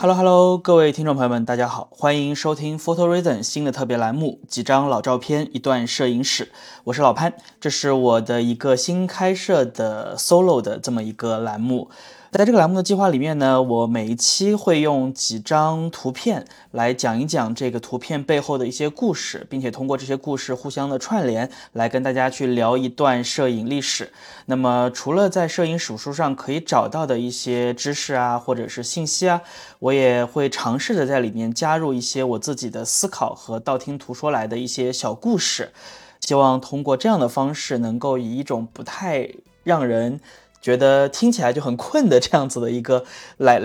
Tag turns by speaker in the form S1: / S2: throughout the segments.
S1: Hello Hello，各位听众朋友们，大家好，欢迎收听 Photo Reason 新的特别栏目《几张老照片，一段摄影史》，我是老潘，这是我的一个新开设的 solo 的这么一个栏目。在这个栏目的计划里面呢，我每一期会用几张图片来讲一讲这个图片背后的一些故事，并且通过这些故事互相的串联，来跟大家去聊一段摄影历史。那么，除了在摄影史书上可以找到的一些知识啊，或者是信息啊，我也会尝试着在里面加入一些我自己的思考和道听途说来的一些小故事，希望通过这样的方式，能够以一种不太让人。觉得听起来就很困的这样子的一个来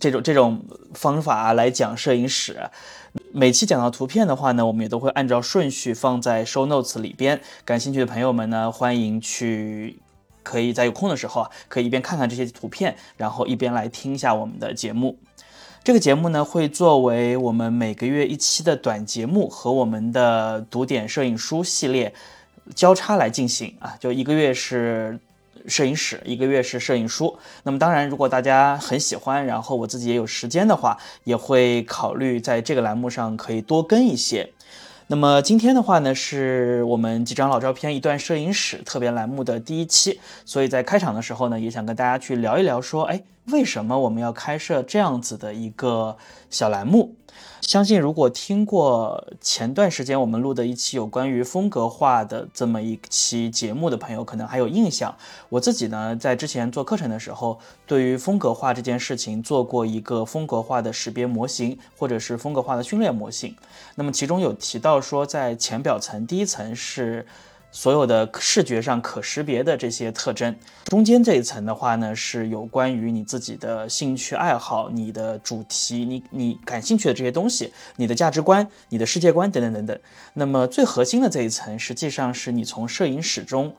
S1: 这种这种方法来讲摄影史，每期讲到图片的话呢，我们也都会按照顺序放在 show notes 里边。感兴趣的朋友们呢，欢迎去可以在有空的时候啊，可以一边看看这些图片，然后一边来听一下我们的节目。这个节目呢，会作为我们每个月一期的短节目和我们的读点摄影书系列交叉来进行啊，就一个月是。摄影史一个月是摄影书，那么当然，如果大家很喜欢，然后我自己也有时间的话，也会考虑在这个栏目上可以多更一些。那么今天的话呢，是我们几张老照片一段摄影史特别栏目的第一期，所以在开场的时候呢，也想跟大家去聊一聊，说，哎，为什么我们要开设这样子的一个小栏目？相信如果听过前段时间我们录的一期有关于风格化的这么一期节目的朋友，可能还有印象。我自己呢，在之前做课程的时候，对于风格化这件事情做过一个风格化的识别模型，或者是风格化的训练模型。那么其中有提到说，在浅表层第一层是。所有的视觉上可识别的这些特征，中间这一层的话呢，是有关于你自己的兴趣爱好、你的主题、你你感兴趣的这些东西、你的价值观、你的世界观等等等等。那么最核心的这一层，实际上是你从摄影史中。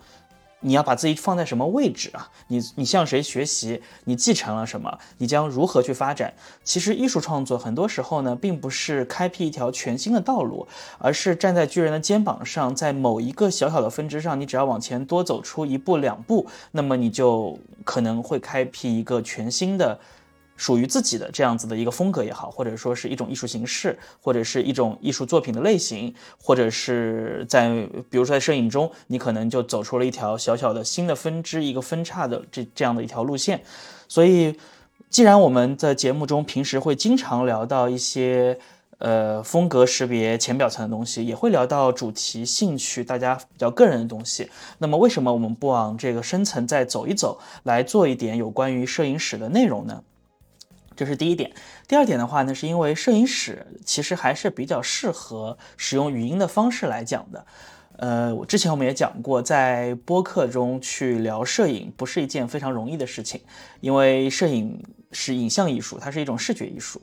S1: 你要把自己放在什么位置啊？你你向谁学习？你继承了什么？你将如何去发展？其实艺术创作很多时候呢，并不是开辟一条全新的道路，而是站在巨人的肩膀上，在某一个小小的分支上，你只要往前多走出一步两步，那么你就可能会开辟一个全新的。属于自己的这样子的一个风格也好，或者说是一种艺术形式，或者是一种艺术作品的类型，或者是在比如说在摄影中，你可能就走出了一条小小的新的分支，一个分叉的这这样的一条路线。所以，既然我们在节目中平时会经常聊到一些呃风格识别浅表层的东西，也会聊到主题、兴趣、大家比较个人的东西，那么为什么我们不往这个深层再走一走，来做一点有关于摄影史的内容呢？这是第一点，第二点的话呢，是因为摄影史其实还是比较适合使用语音的方式来讲的。呃，我之前我们也讲过，在播客中去聊摄影不是一件非常容易的事情，因为摄影是影像艺术，它是一种视觉艺术。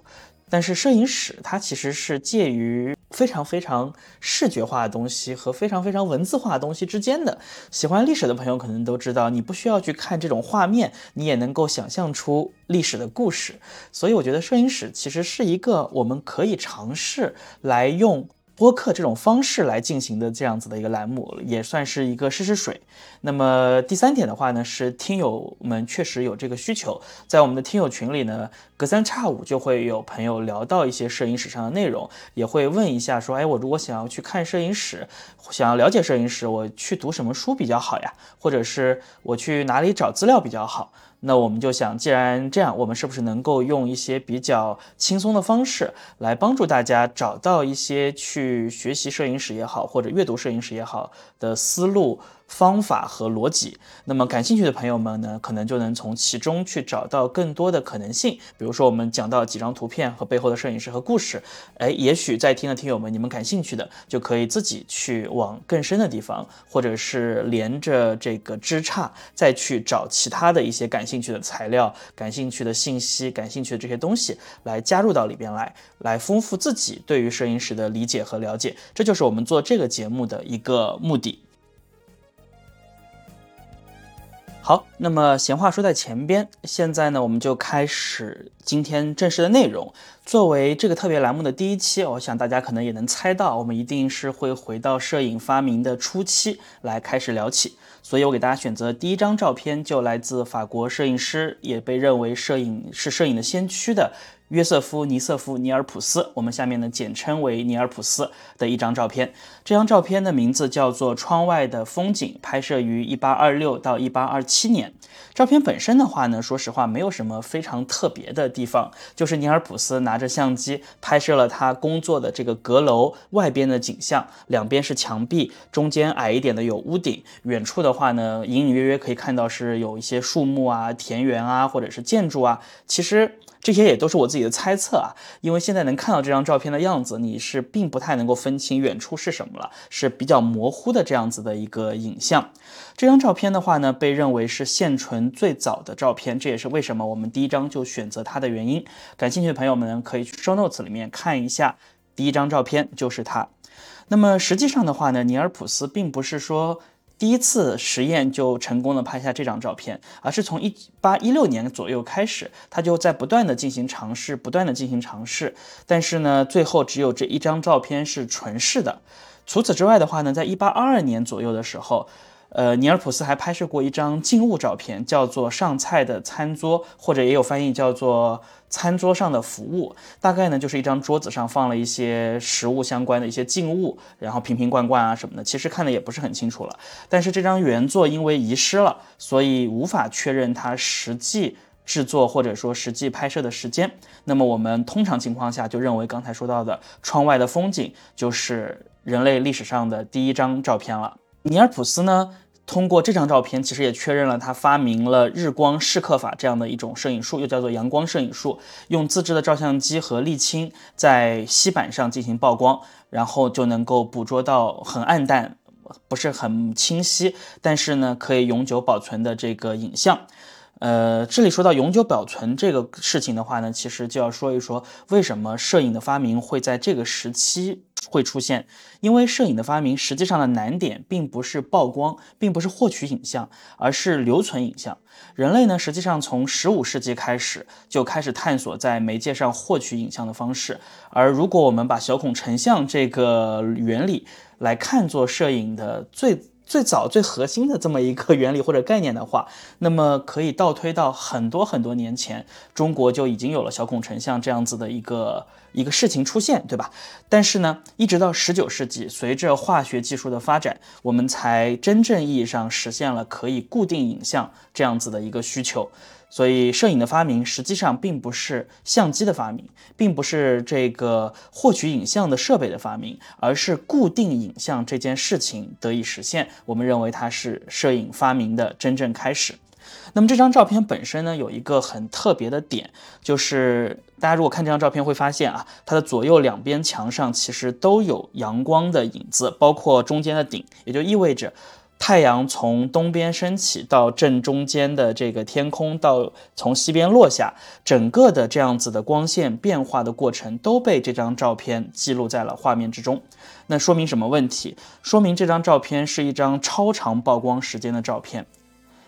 S1: 但是摄影史它其实是介于非常非常视觉化的东西和非常非常文字化的东西之间的。喜欢历史的朋友可能都知道，你不需要去看这种画面，你也能够想象出历史的故事。所以我觉得摄影史其实是一个我们可以尝试来用。播客这种方式来进行的这样子的一个栏目，也算是一个试试水。那么第三点的话呢，是听友们确实有这个需求，在我们的听友群里呢，隔三差五就会有朋友聊到一些摄影史上的内容，也会问一下说，哎，我如果想要去看摄影史，想要了解摄影史，我去读什么书比较好呀？或者是我去哪里找资料比较好？那我们就想，既然这样，我们是不是能够用一些比较轻松的方式来帮助大家找到一些去学习摄影史也好，或者阅读摄影史也好的思路？方法和逻辑，那么感兴趣的朋友们呢，可能就能从其中去找到更多的可能性。比如说，我们讲到几张图片和背后的摄影师和故事，哎，也许在听的听友们，你们感兴趣的，就可以自己去往更深的地方，或者是连着这个枝杈再去找其他的一些感兴趣的材料、感兴趣的信息、感兴趣的这些东西来加入到里边来，来丰富自己对于摄影师的理解和了解。这就是我们做这个节目的一个目的。好，那么闲话说在前边，现在呢，我们就开始今天正式的内容。作为这个特别栏目的第一期，我想大家可能也能猜到，我们一定是会回到摄影发明的初期来开始聊起。所以我给大家选择第一张照片就来自法国摄影师，也被认为摄影是摄影的先驱的。约瑟夫·尼瑟夫·尼尔普斯，我们下面呢简称为尼尔普斯的一张照片。这张照片的名字叫做《窗外的风景》，拍摄于1826到1827年。照片本身的话呢，说实话没有什么非常特别的地方，就是尼尔普斯拿着相机拍摄了他工作的这个阁楼外边的景象，两边是墙壁，中间矮一点的有屋顶，远处的话呢，隐隐约约可以看到是有一些树木啊、田园啊，或者是建筑啊。其实。这些也都是我自己的猜测啊，因为现在能看到这张照片的样子，你是并不太能够分清远处是什么了，是比较模糊的这样子的一个影像。这张照片的话呢，被认为是现存最早的照片，这也是为什么我们第一张就选择它的原因。感兴趣的朋友们，可以去 show notes 里面看一下，第一张照片就是它。那么实际上的话呢，尼尔普斯并不是说。第一次实验就成功的拍下这张照片，而是从一八一六年左右开始，他就在不断的进行尝试，不断的进行尝试，但是呢，最后只有这一张照片是纯视的。除此之外的话呢，在一八二二年左右的时候。呃，尼尔普斯还拍摄过一张静物照片，叫做上菜的餐桌，或者也有翻译叫做餐桌上的服务。大概呢，就是一张桌子上放了一些食物相关的一些静物，然后瓶瓶罐罐啊什么的，其实看的也不是很清楚了。但是这张原作因为遗失了，所以无法确认它实际制作或者说实际拍摄的时间。那么我们通常情况下就认为刚才说到的窗外的风景就是人类历史上的第一张照片了。尼尔普斯呢，通过这张照片，其实也确认了他发明了日光视刻法这样的一种摄影术，又叫做阳光摄影术。用自制的照相机和沥青在锡板上进行曝光，然后就能够捕捉到很暗淡、不是很清晰，但是呢可以永久保存的这个影像。呃，这里说到永久保存这个事情的话呢，其实就要说一说为什么摄影的发明会在这个时期。会出现，因为摄影的发明实际上的难点并不是曝光，并不是获取影像，而是留存影像。人类呢，实际上从十五世纪开始就开始探索在媒介上获取影像的方式。而如果我们把小孔成像这个原理来看作摄影的最。最早最核心的这么一个原理或者概念的话，那么可以倒推到很多很多年前，中国就已经有了小孔成像这样子的一个一个事情出现，对吧？但是呢，一直到十九世纪，随着化学技术的发展，我们才真正意义上实现了可以固定影像这样子的一个需求。所以，摄影的发明实际上并不是相机的发明，并不是这个获取影像的设备的发明，而是固定影像这件事情得以实现。我们认为它是摄影发明的真正开始。那么这张照片本身呢，有一个很特别的点，就是大家如果看这张照片会发现啊，它的左右两边墙上其实都有阳光的影子，包括中间的顶，也就意味着。太阳从东边升起，到正中间的这个天空，到从西边落下，整个的这样子的光线变化的过程都被这张照片记录在了画面之中。那说明什么问题？说明这张照片是一张超长曝光时间的照片。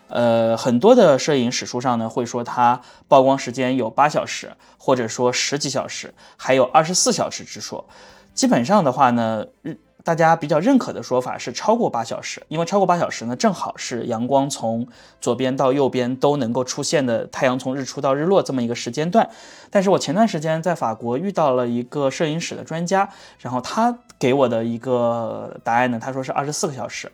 S1: 呃，很多的摄影史书上呢会说它曝光时间有八小时，或者说十几小时，还有二十四小时之说。基本上的话呢，日。大家比较认可的说法是超过八小时，因为超过八小时呢，正好是阳光从左边到右边都能够出现的太阳从日出到日落这么一个时间段。但是我前段时间在法国遇到了一个摄影史的专家，然后他给我的一个答案呢，他说是二十四个小时。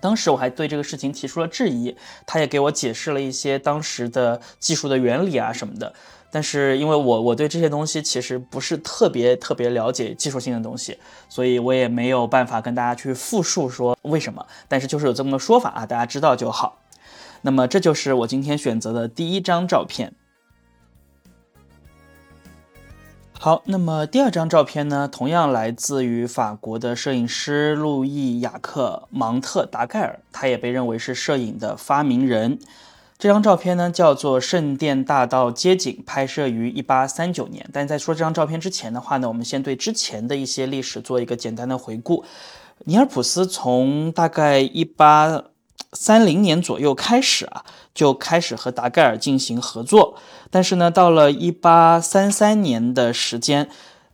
S1: 当时我还对这个事情提出了质疑，他也给我解释了一些当时的技术的原理啊什么的。但是因为我我对这些东西其实不是特别特别了解技术性的东西，所以我也没有办法跟大家去复述说为什么。但是就是有这么个说法啊，大家知道就好。那么这就是我今天选择的第一张照片。好，那么第二张照片呢，同样来自于法国的摄影师路易雅克芒特达盖尔，他也被认为是摄影的发明人。这张照片呢，叫做圣殿大道街景，拍摄于一八三九年。但在说这张照片之前的话呢，我们先对之前的一些历史做一个简单的回顾。尼尔普斯从大概一八三零年左右开始啊，就开始和达盖尔进行合作。但是呢，到了一八三三年的时间。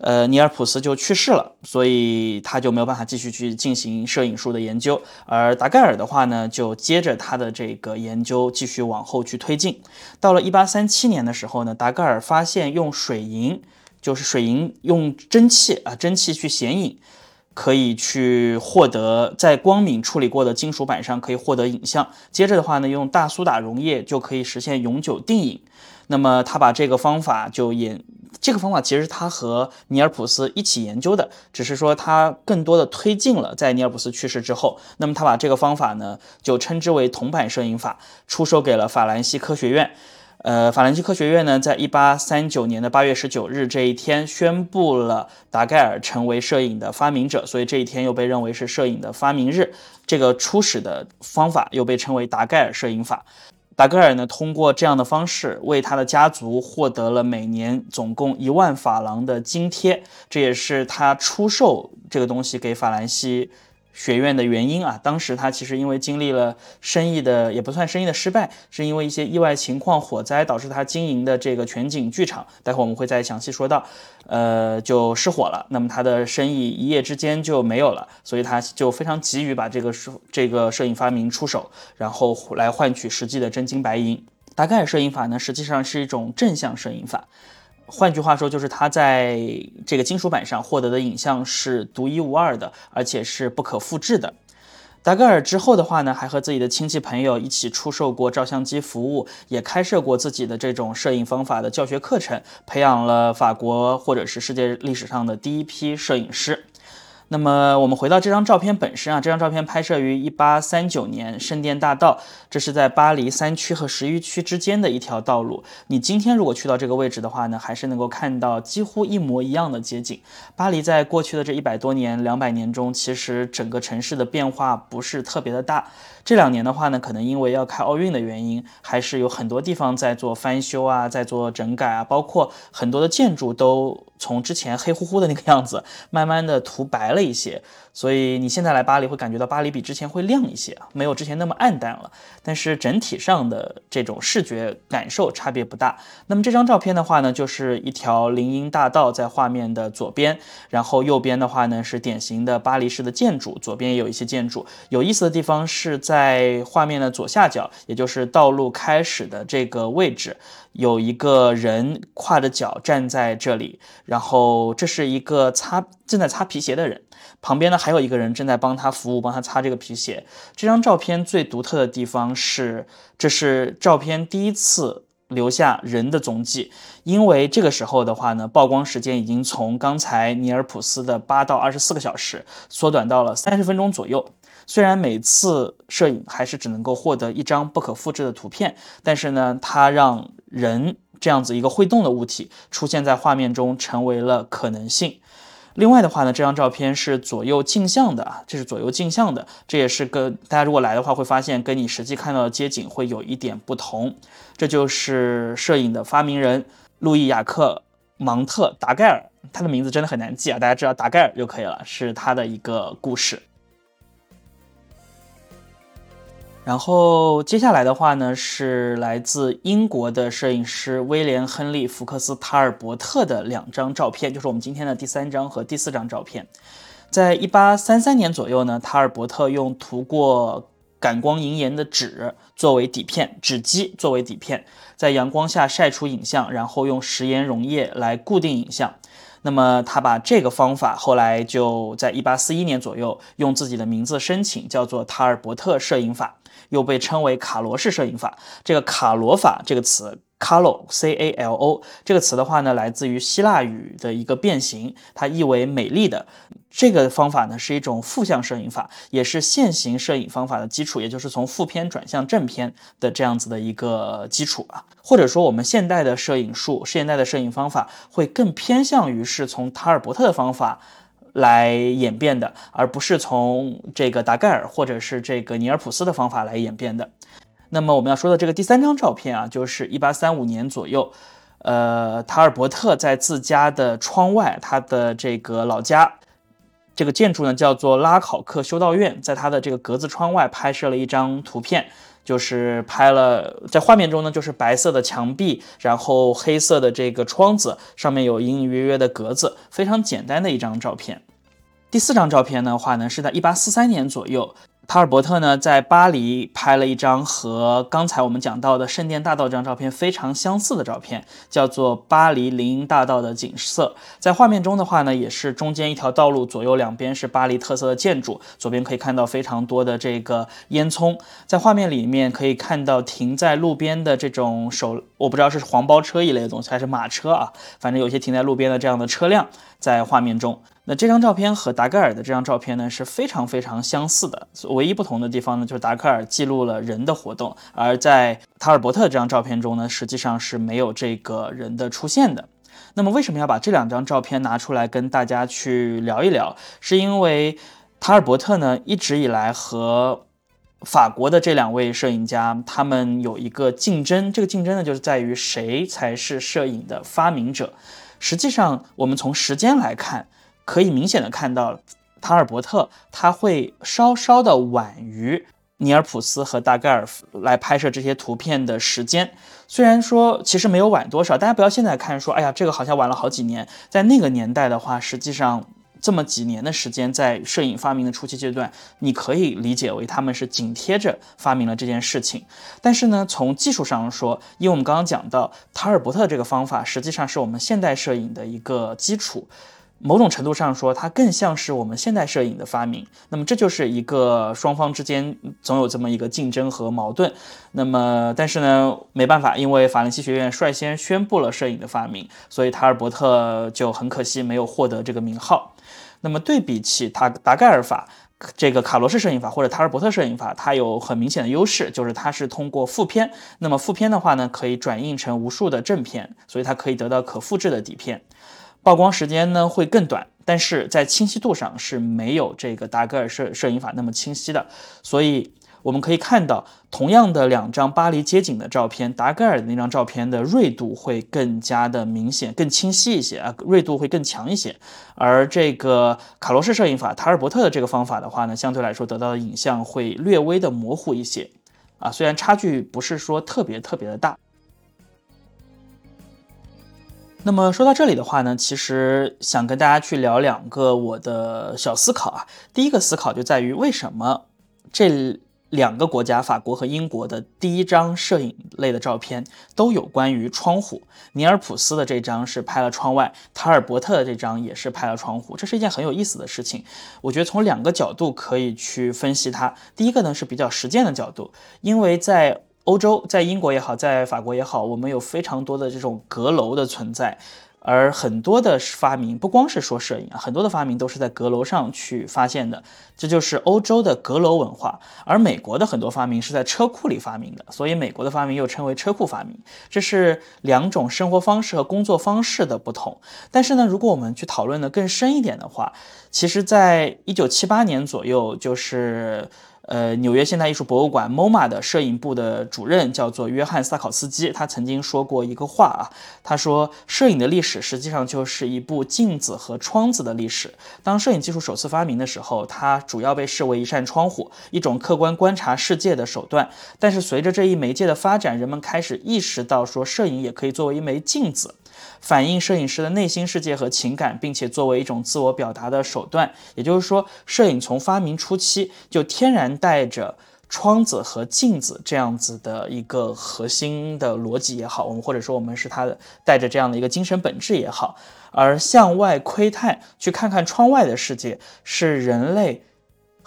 S1: 呃，尼尔普斯就去世了，所以他就没有办法继续去进行摄影术的研究。而达盖尔的话呢，就接着他的这个研究继续往后去推进。到了一八三七年的时候呢，达盖尔发现用水银，就是水银用蒸汽啊，蒸汽去显影。可以去获得在光敏处理过的金属板上可以获得影像。接着的话呢，用大苏打溶液就可以实现永久定影。那么他把这个方法就演，这个方法其实他和尼尔普斯一起研究的，只是说他更多的推进了在尼尔普斯去世之后。那么他把这个方法呢就称之为铜板摄影法，出售给了法兰西科学院。呃，法兰西科学院呢，在一八三九年的八月十九日这一天，宣布了达盖尔成为摄影的发明者，所以这一天又被认为是摄影的发明日。这个初始的方法又被称为达盖尔摄影法。达格尔呢，通过这样的方式，为他的家族获得了每年总共一万法郎的津贴，这也是他出售这个东西给法兰西。学院的原因啊，当时他其实因为经历了生意的也不算生意的失败，是因为一些意外情况、火灾导致他经营的这个全景剧场，待会我们会再详细说到，呃，就失火了。那么他的生意一夜之间就没有了，所以他就非常急于把这个摄这个摄影发明出手，然后来换取实际的真金白银。大概摄影法呢，实际上是一种正向摄影法。换句话说，就是它在这个金属板上获得的影像是独一无二的，而且是不可复制的。达格尔之后的话呢，还和自己的亲戚朋友一起出售过照相机服务，也开设过自己的这种摄影方法的教学课程，培养了法国或者是世界历史上的第一批摄影师。那么我们回到这张照片本身啊，这张照片拍摄于一八三九年圣殿大道，这是在巴黎三区和十一区之间的一条道路。你今天如果去到这个位置的话呢，还是能够看到几乎一模一样的街景。巴黎在过去的这一百多年、两百年中，其实整个城市的变化不是特别的大。这两年的话呢，可能因为要开奥运的原因，还是有很多地方在做翻修啊，在做整改啊，包括很多的建筑都从之前黑乎乎的那个样子，慢慢的涂白了一些。所以你现在来巴黎会感觉到巴黎比之前会亮一些，没有之前那么暗淡了。但是整体上的这种视觉感受差别不大。那么这张照片的话呢，就是一条林荫大道在画面的左边，然后右边的话呢是典型的巴黎式的建筑，左边也有一些建筑。有意思的地方是在在画面的左下角，也就是道路开始的这个位置，有一个人跨着脚站在这里，然后这是一个擦正在擦皮鞋的人。旁边呢还有一个人正在帮他服务，帮他擦这个皮鞋。这张照片最独特的地方是，这是照片第一次留下人的踪迹。因为这个时候的话呢，曝光时间已经从刚才尼尔普斯的八到二十四个小时缩短到了三十分钟左右。虽然每次摄影还是只能够获得一张不可复制的图片，但是呢，它让人这样子一个会动的物体出现在画面中，成为了可能性。另外的话呢，这张照片是左右镜像的啊，这是左右镜像的，这也是跟大家如果来的话会发现，跟你实际看到的街景会有一点不同。这就是摄影的发明人路易雅克芒特达盖尔，他的名字真的很难记啊，大家知道达盖尔就可以了，是他的一个故事。然后接下来的话呢，是来自英国的摄影师威廉·亨利·福克斯·塔尔伯特的两张照片，就是我们今天的第三张和第四张照片。在一八三三年左右呢，塔尔伯特用涂过感光银盐的纸作为底片，纸基作为底片，在阳光下晒出影像，然后用食盐溶液来固定影像。那么他把这个方法后来就在一八四一年左右用自己的名字申请，叫做塔尔伯特摄影法。又被称为卡罗式摄影法。这个卡罗法这个词，calo，c a l o，这个词的话呢，来自于希腊语的一个变形，它意为美丽的。这个方法呢，是一种负向摄影法，也是现行摄影方法的基础，也就是从负片转向正片的这样子的一个基础啊。或者说，我们现代的摄影术，现代的摄影方法会更偏向于是从塔尔伯特的方法。来演变的，而不是从这个达盖尔或者是这个尼尔普斯的方法来演变的。那么我们要说的这个第三张照片啊，就是一八三五年左右，呃，塔尔伯特在自家的窗外，他的这个老家，这个建筑呢叫做拉考克修道院，在他的这个格子窗外拍摄了一张图片。就是拍了在画面中呢，就是白色的墙壁，然后黑色的这个窗子上面有隐隐约约的格子，非常简单的一张照片。第四张照片的话呢，是在一八四三年左右。塔尔伯特呢，在巴黎拍了一张和刚才我们讲到的圣殿大道这张照片非常相似的照片，叫做巴黎林荫大道的景色。在画面中的话呢，也是中间一条道路，左右两边是巴黎特色的建筑，左边可以看到非常多的这个烟囱。在画面里面可以看到停在路边的这种手，我不知道是黄包车一类的东西还是马车啊，反正有些停在路边的这样的车辆在画面中。那这张照片和达盖尔的这张照片呢是非常非常相似的，唯一不同的地方呢就是达盖尔记录了人的活动，而在塔尔伯特这张照片中呢实际上是没有这个人的出现的。那么为什么要把这两张照片拿出来跟大家去聊一聊？是因为塔尔伯特呢一直以来和法国的这两位摄影家他们有一个竞争，这个竞争呢就是在于谁才是摄影的发明者。实际上我们从时间来看。可以明显的看到，塔尔伯特他会稍稍的晚于尼尔普斯和大盖尔来拍摄这些图片的时间。虽然说其实没有晚多少，大家不要现在看说，哎呀，这个好像晚了好几年。在那个年代的话，实际上这么几年的时间，在摄影发明的初期阶段，你可以理解为他们是紧贴着发明了这件事情。但是呢，从技术上说，因为我们刚刚讲到塔尔伯特这个方法，实际上是我们现代摄影的一个基础。某种程度上说，它更像是我们现代摄影的发明。那么这就是一个双方之间总有这么一个竞争和矛盾。那么，但是呢，没办法，因为法兰西学院率先宣布了摄影的发明，所以塔尔伯特就很可惜没有获得这个名号。那么对比起塔达盖尔法，这个卡罗式摄影法或者塔尔伯特摄影法，它有很明显的优势，就是它是通过负片。那么负片的话呢，可以转印成无数的正片，所以它可以得到可复制的底片。曝光时间呢会更短，但是在清晰度上是没有这个达格尔摄摄影法那么清晰的。所以我们可以看到，同样的两张巴黎街景的照片，达格尔的那张照片的锐度会更加的明显、更清晰一些啊，锐度会更强一些。而这个卡罗式摄影法，塔尔伯特的这个方法的话呢，相对来说得到的影像会略微的模糊一些啊，虽然差距不是说特别特别的大。那么说到这里的话呢，其实想跟大家去聊两个我的小思考啊。第一个思考就在于，为什么这两个国家，法国和英国的第一张摄影类的照片都有关于窗户？尼尔普斯的这张是拍了窗外，塔尔伯特的这张也是拍了窗户，这是一件很有意思的事情。我觉得从两个角度可以去分析它。第一个呢是比较实践的角度，因为在欧洲在英国也好，在法国也好，我们有非常多的这种阁楼的存在，而很多的发明不光是说摄影啊，很多的发明都是在阁楼上去发现的，这就是欧洲的阁楼文化。而美国的很多发明是在车库里发明的，所以美国的发明又称为车库发明。这是两种生活方式和工作方式的不同。但是呢，如果我们去讨论的更深一点的话，其实在一九七八年左右，就是。呃，纽约现代艺术博物馆 MoMA 的摄影部的主任叫做约翰萨考斯基，他曾经说过一个话啊，他说，摄影的历史实际上就是一部镜子和窗子的历史。当摄影技术首次发明的时候，它主要被视为一扇窗户，一种客观观察世界的手段。但是随着这一媒介的发展，人们开始意识到说，摄影也可以作为一枚镜子。反映摄影师的内心世界和情感，并且作为一种自我表达的手段。也就是说，摄影从发明初期就天然带着窗子和镜子这样子的一个核心的逻辑也好，我们或者说我们是它的带着这样的一个精神本质也好，而向外窥探，去看看窗外的世界，是人类。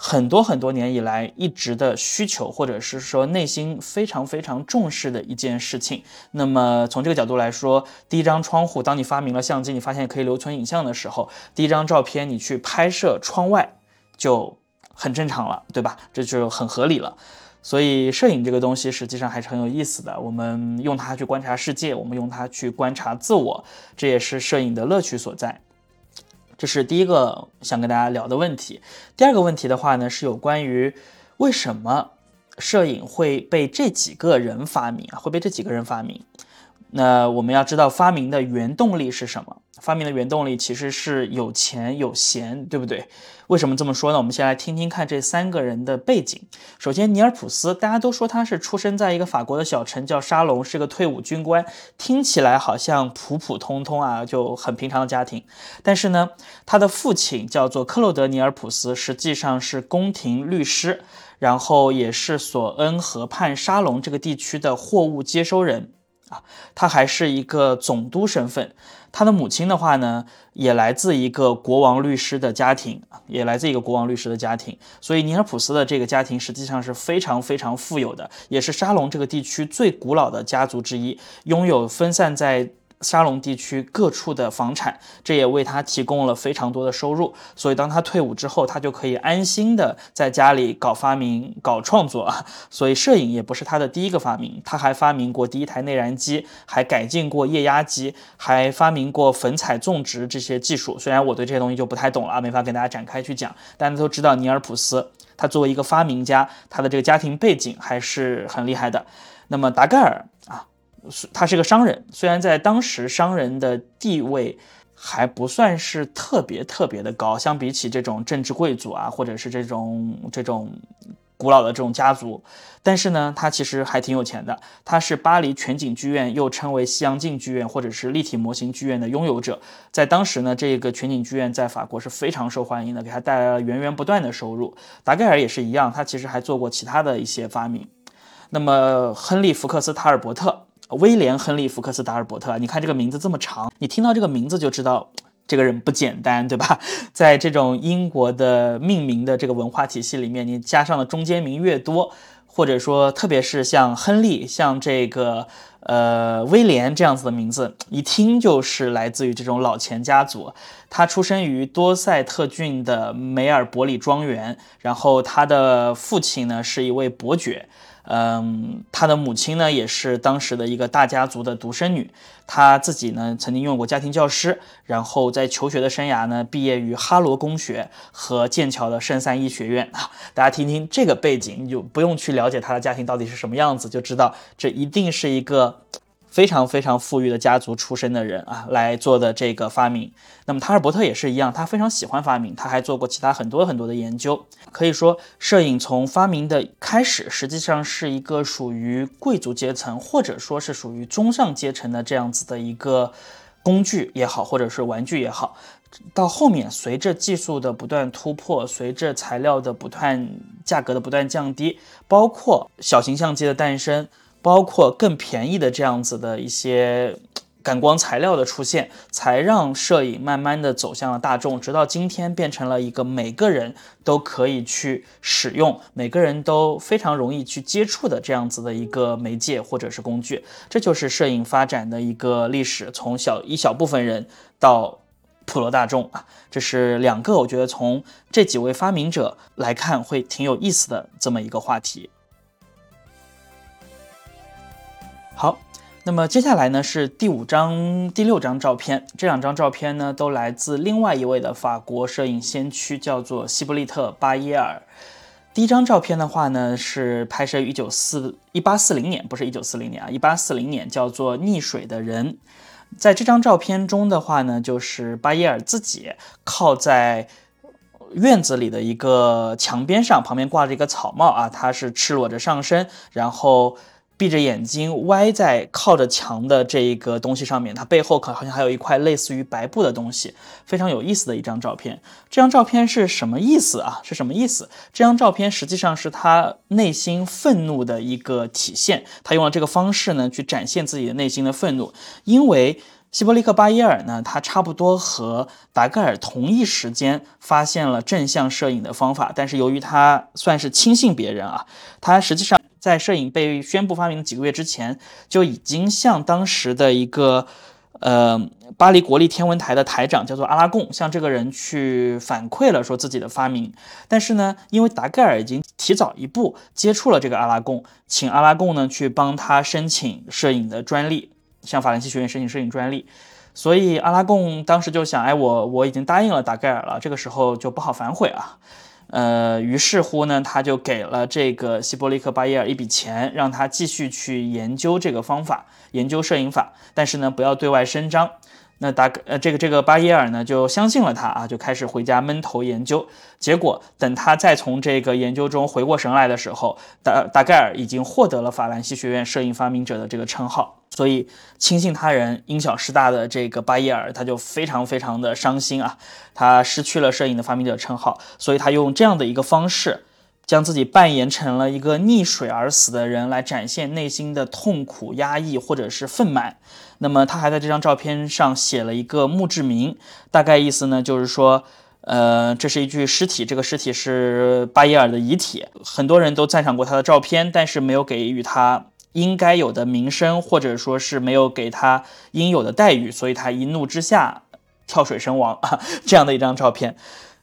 S1: 很多很多年以来一直的需求，或者是说内心非常非常重视的一件事情。那么从这个角度来说，第一张窗户，当你发明了相机，你发现可以留存影像的时候，第一张照片你去拍摄窗外就很正常了，对吧？这就很合理了。所以摄影这个东西实际上还是很有意思的。我们用它去观察世界，我们用它去观察自我，这也是摄影的乐趣所在。这是第一个想跟大家聊的问题。第二个问题的话呢，是有关于为什么摄影会被这几个人发明啊？会被这几个人发明？那我们要知道发明的原动力是什么？发明的原动力其实是有钱有闲，对不对？为什么这么说呢？我们先来听听看这三个人的背景。首先，尼尔普斯，大家都说他是出生在一个法国的小城叫沙龙，是个退伍军官，听起来好像普普通通啊，就很平常的家庭。但是呢，他的父亲叫做克洛德尼尔普斯，实际上是宫廷律师，然后也是索恩河畔沙龙这个地区的货物接收人。啊，他还是一个总督身份。他的母亲的话呢，也来自一个国王律师的家庭，也来自一个国王律师的家庭。所以尼尔普斯的这个家庭实际上是非常非常富有的，也是沙龙这个地区最古老的家族之一，拥有分散在。沙龙地区各处的房产，这也为他提供了非常多的收入。所以，当他退伍之后，他就可以安心的在家里搞发明、搞创作啊。所以，摄影也不是他的第一个发明，他还发明过第一台内燃机，还改进过液压机，还发明过粉彩种植这些技术。虽然我对这些东西就不太懂了啊，没法给大家展开去讲。大家都知道，尼尔普斯他作为一个发明家，他的这个家庭背景还是很厉害的。那么，达盖尔啊。他是个商人，虽然在当时商人的地位还不算是特别特别的高，相比起这种政治贵族啊，或者是这种这种古老的这种家族，但是呢，他其实还挺有钱的。他是巴黎全景剧院，又称为西洋镜剧院或者是立体模型剧院的拥有者。在当时呢，这个全景剧院在法国是非常受欢迎的，给他带来了源源不断的收入。达盖尔也是一样，他其实还做过其他的一些发明。那么，亨利·福克斯·塔尔伯特。威廉·亨利·福克斯·达尔伯特，你看这个名字这么长，你听到这个名字就知道 这个人不简单，对吧？在这种英国的命名的这个文化体系里面，你加上了中间名越多，或者说特别是像亨利、像这个呃威廉这样子的名字，一听就是来自于这种老钱家族。他出生于多塞特郡的梅尔伯里庄园，然后他的父亲呢是一位伯爵。嗯，他的母亲呢，也是当时的一个大家族的独生女。他自己呢，曾经用过家庭教师，然后在求学的生涯呢，毕业于哈罗公学和剑桥的圣三一学院啊。大家听听这个背景，你就不用去了解他的家庭到底是什么样子，就知道这一定是一个。非常非常富裕的家族出身的人啊，来做的这个发明。那么塔尔伯特也是一样，他非常喜欢发明，他还做过其他很多很多的研究。可以说，摄影从发明的开始，实际上是一个属于贵族阶层，或者说是属于中上阶层的这样子的一个工具也好，或者是玩具也好。到后面，随着技术的不断突破，随着材料的不断价格的不断降低，包括小型相机的诞生。包括更便宜的这样子的一些感光材料的出现，才让摄影慢慢的走向了大众，直到今天变成了一个每个人都可以去使用，每个人都非常容易去接触的这样子的一个媒介或者是工具。这就是摄影发展的一个历史，从小一小部分人到普罗大众啊，这是两个我觉得从这几位发明者来看会挺有意思的这么一个话题。好，那么接下来呢是第五张、第六张照片。这两张照片呢都来自另外一位的法国摄影先驱，叫做西布利特·巴耶尔。第一张照片的话呢是拍摄于一九四一八四零年，不是一九四零年啊，一八四零年，叫做《溺水的人》。在这张照片中的话呢，就是巴耶尔自己靠在院子里的一个墙边上，旁边挂着一个草帽啊，他是赤裸着上身，然后。闭着眼睛歪在靠着墙的这一个东西上面，它背后可好像还有一块类似于白布的东西，非常有意思的一张照片。这张照片是什么意思啊？是什么意思？这张照片实际上是他内心愤怒的一个体现。他用了这个方式呢，去展现自己的内心的愤怒。因为希波利克巴耶尔呢，他差不多和达盖尔同一时间发现了正向摄影的方法，但是由于他算是轻信别人啊，他实际上。在摄影被宣布发明的几个月之前，就已经向当时的一个呃巴黎国立天文台的台长叫做阿拉贡，向这个人去反馈了说自己的发明。但是呢，因为达盖尔已经提早一步接触了这个阿拉贡，请阿拉贡呢去帮他申请摄影的专利，向法兰西学院申请摄影专利。所以阿拉贡当时就想，哎，我我已经答应了达盖尔了，这个时候就不好反悔啊。呃，于是乎呢，他就给了这个希波利克巴耶尔一笔钱，让他继续去研究这个方法，研究摄影法，但是呢，不要对外声张。那达呃这个这个巴耶尔呢就相信了他啊，就开始回家闷头研究。结果等他再从这个研究中回过神来的时候，达达盖尔已经获得了法兰西学院摄影发明者的这个称号。所以轻信他人、因小失大的这个巴耶尔，他就非常非常的伤心啊，他失去了摄影的发明者称号，所以他用这样的一个方式。将自己扮演成了一个溺水而死的人，来展现内心的痛苦、压抑或者是愤满。那么他还在这张照片上写了一个墓志铭，大概意思呢就是说，呃，这是一具尸体，这个尸体是巴耶尔的遗体。很多人都赞赏过他的照片，但是没有给予他应该有的名声，或者说是没有给他应有的待遇，所以他一怒之下跳水身亡啊，这样的一张照片。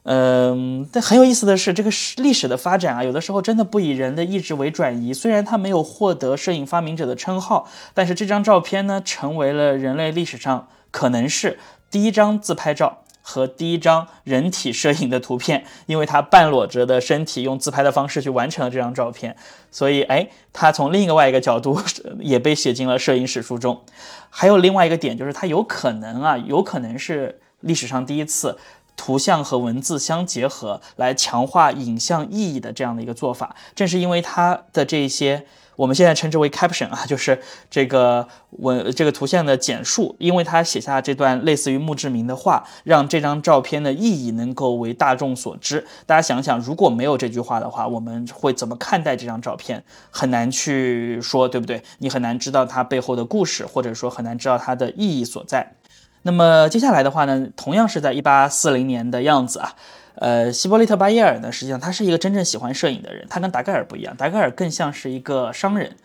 S1: 嗯，但很有意思的是，这个史历史的发展啊，有的时候真的不以人的意志为转移。虽然他没有获得摄影发明者的称号，但是这张照片呢，成为了人类历史上可能是第一张自拍照和第一张人体摄影的图片，因为他半裸着的身体用自拍的方式去完成了这张照片，所以哎，他从另一个外一个角度也被写进了摄影史书中。还有另外一个点就是，他有可能啊，有可能是历史上第一次。图像和文字相结合，来强化影像意义的这样的一个做法，正是因为它的这些，我们现在称之为 caption 啊，就是这个文这个图像的简述，因为他写下这段类似于墓志铭的话，让这张照片的意义能够为大众所知。大家想想，如果没有这句话的话，我们会怎么看待这张照片？很难去说，对不对？你很难知道它背后的故事，或者说很难知道它的意义所在。那么接下来的话呢，同样是在一八四零年的样子啊，呃，希伯利特·巴耶尔呢，实际上他是一个真正喜欢摄影的人，他跟达盖尔不一样，达盖尔更像是一个商人。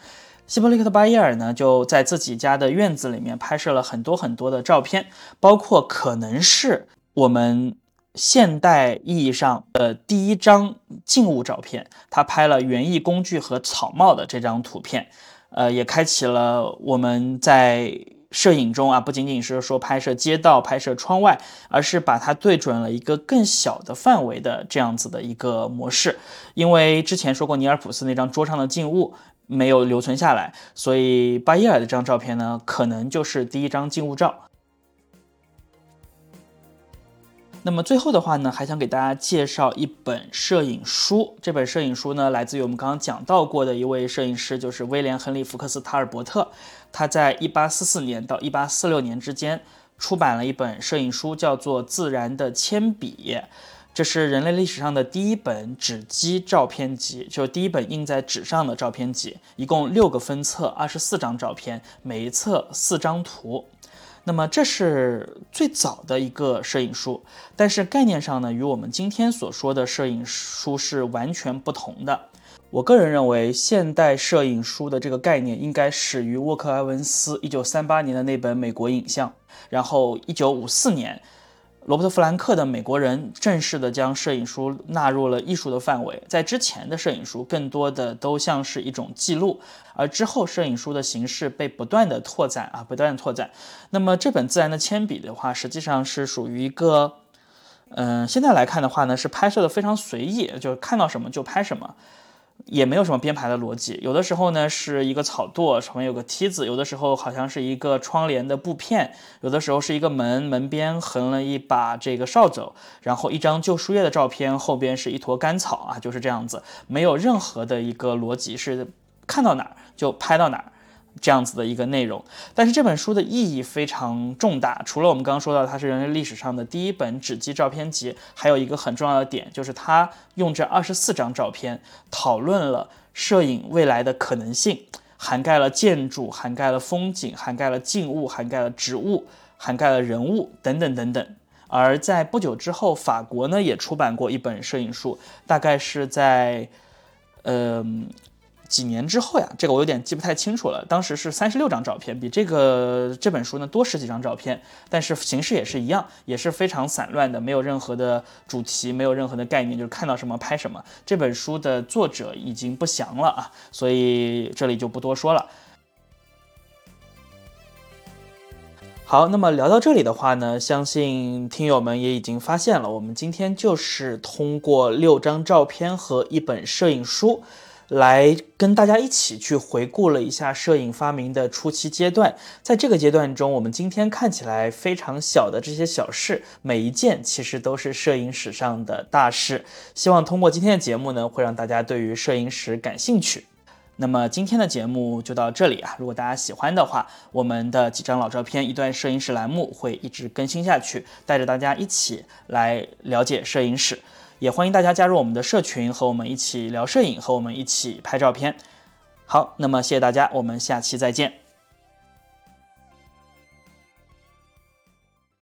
S1: 希伯利特·巴耶尔呢，就在自己家的院子里面拍摄了很多很多的照片，包括可能是我们现代意义上的第一张静物照片，他拍了园艺工具和草帽的这张图片，呃，也开启了我们在。摄影中啊，不仅仅是说拍摄街道、拍摄窗外，而是把它对准了一个更小的范围的这样子的一个模式。因为之前说过，尼尔普斯那张桌上的静物没有留存下来，所以巴耶尔的这张照片呢，可能就是第一张静物照。那么最后的话呢，还想给大家介绍一本摄影书。这本摄影书呢，来自于我们刚刚讲到过的一位摄影师，就是威廉·亨利·福克斯·塔尔伯特。他在一八四四年到一八四六年之间出版了一本摄影书，叫做《自然的铅笔》。这是人类历史上的第一本纸基照片集，就是第一本印在纸上的照片集。一共六个分册，二十四张照片，每一册四张图。那么这是最早的一个摄影书，但是概念上呢，与我们今天所说的摄影书是完全不同的。我个人认为，现代摄影书的这个概念应该始于沃克·埃文斯一九三八年的那本《美国影像》，然后一九五四年。罗伯特·弗兰克的《美国人》正式的将摄影书纳入了艺术的范围。在之前的摄影书，更多的都像是一种记录，而之后摄影书的形式被不断的拓展啊，不断拓展。那么这本《自然的铅笔》的话，实际上是属于一个，嗯，现在来看的话呢，是拍摄的非常随意，就是看到什么就拍什么。也没有什么编排的逻辑，有的时候呢是一个草垛，上面有个梯子；有的时候好像是一个窗帘的布片；有的时候是一个门，门边横了一把这个扫帚，然后一张旧书页的照片，后边是一坨干草啊，就是这样子，没有任何的一个逻辑，是看到哪儿就拍到哪儿。这样子的一个内容，但是这本书的意义非常重大。除了我们刚刚说到它是人类历史上的第一本纸基照片集，还有一个很重要的点，就是它用这二十四张照片讨论了摄影未来的可能性，涵盖了建筑，涵盖了风景，涵盖了静物，涵盖了植物，涵盖了人物等等等等。而在不久之后，法国呢也出版过一本摄影书，大概是在，嗯。几年之后呀，这个我有点记不太清楚了。当时是三十六张照片，比这个这本书呢多十几张照片，但是形式也是一样，也是非常散乱的，没有任何的主题，没有任何的概念，就是看到什么拍什么。这本书的作者已经不详了啊，所以这里就不多说了。好，那么聊到这里的话呢，相信听友们也已经发现了，我们今天就是通过六张照片和一本摄影书。来跟大家一起去回顾了一下摄影发明的初期阶段。在这个阶段中，我们今天看起来非常小的这些小事，每一件其实都是摄影史上的大事。希望通过今天的节目呢，会让大家对于摄影史感兴趣。那么今天的节目就到这里啊！如果大家喜欢的话，我们的几张老照片、一段摄影史栏目会一直更新下去，带着大家一起来了解摄影史。也欢迎大家加入我们的社群，和我们一起聊摄影，和我们一起拍照片。好，那么谢谢大家，我们下期再见。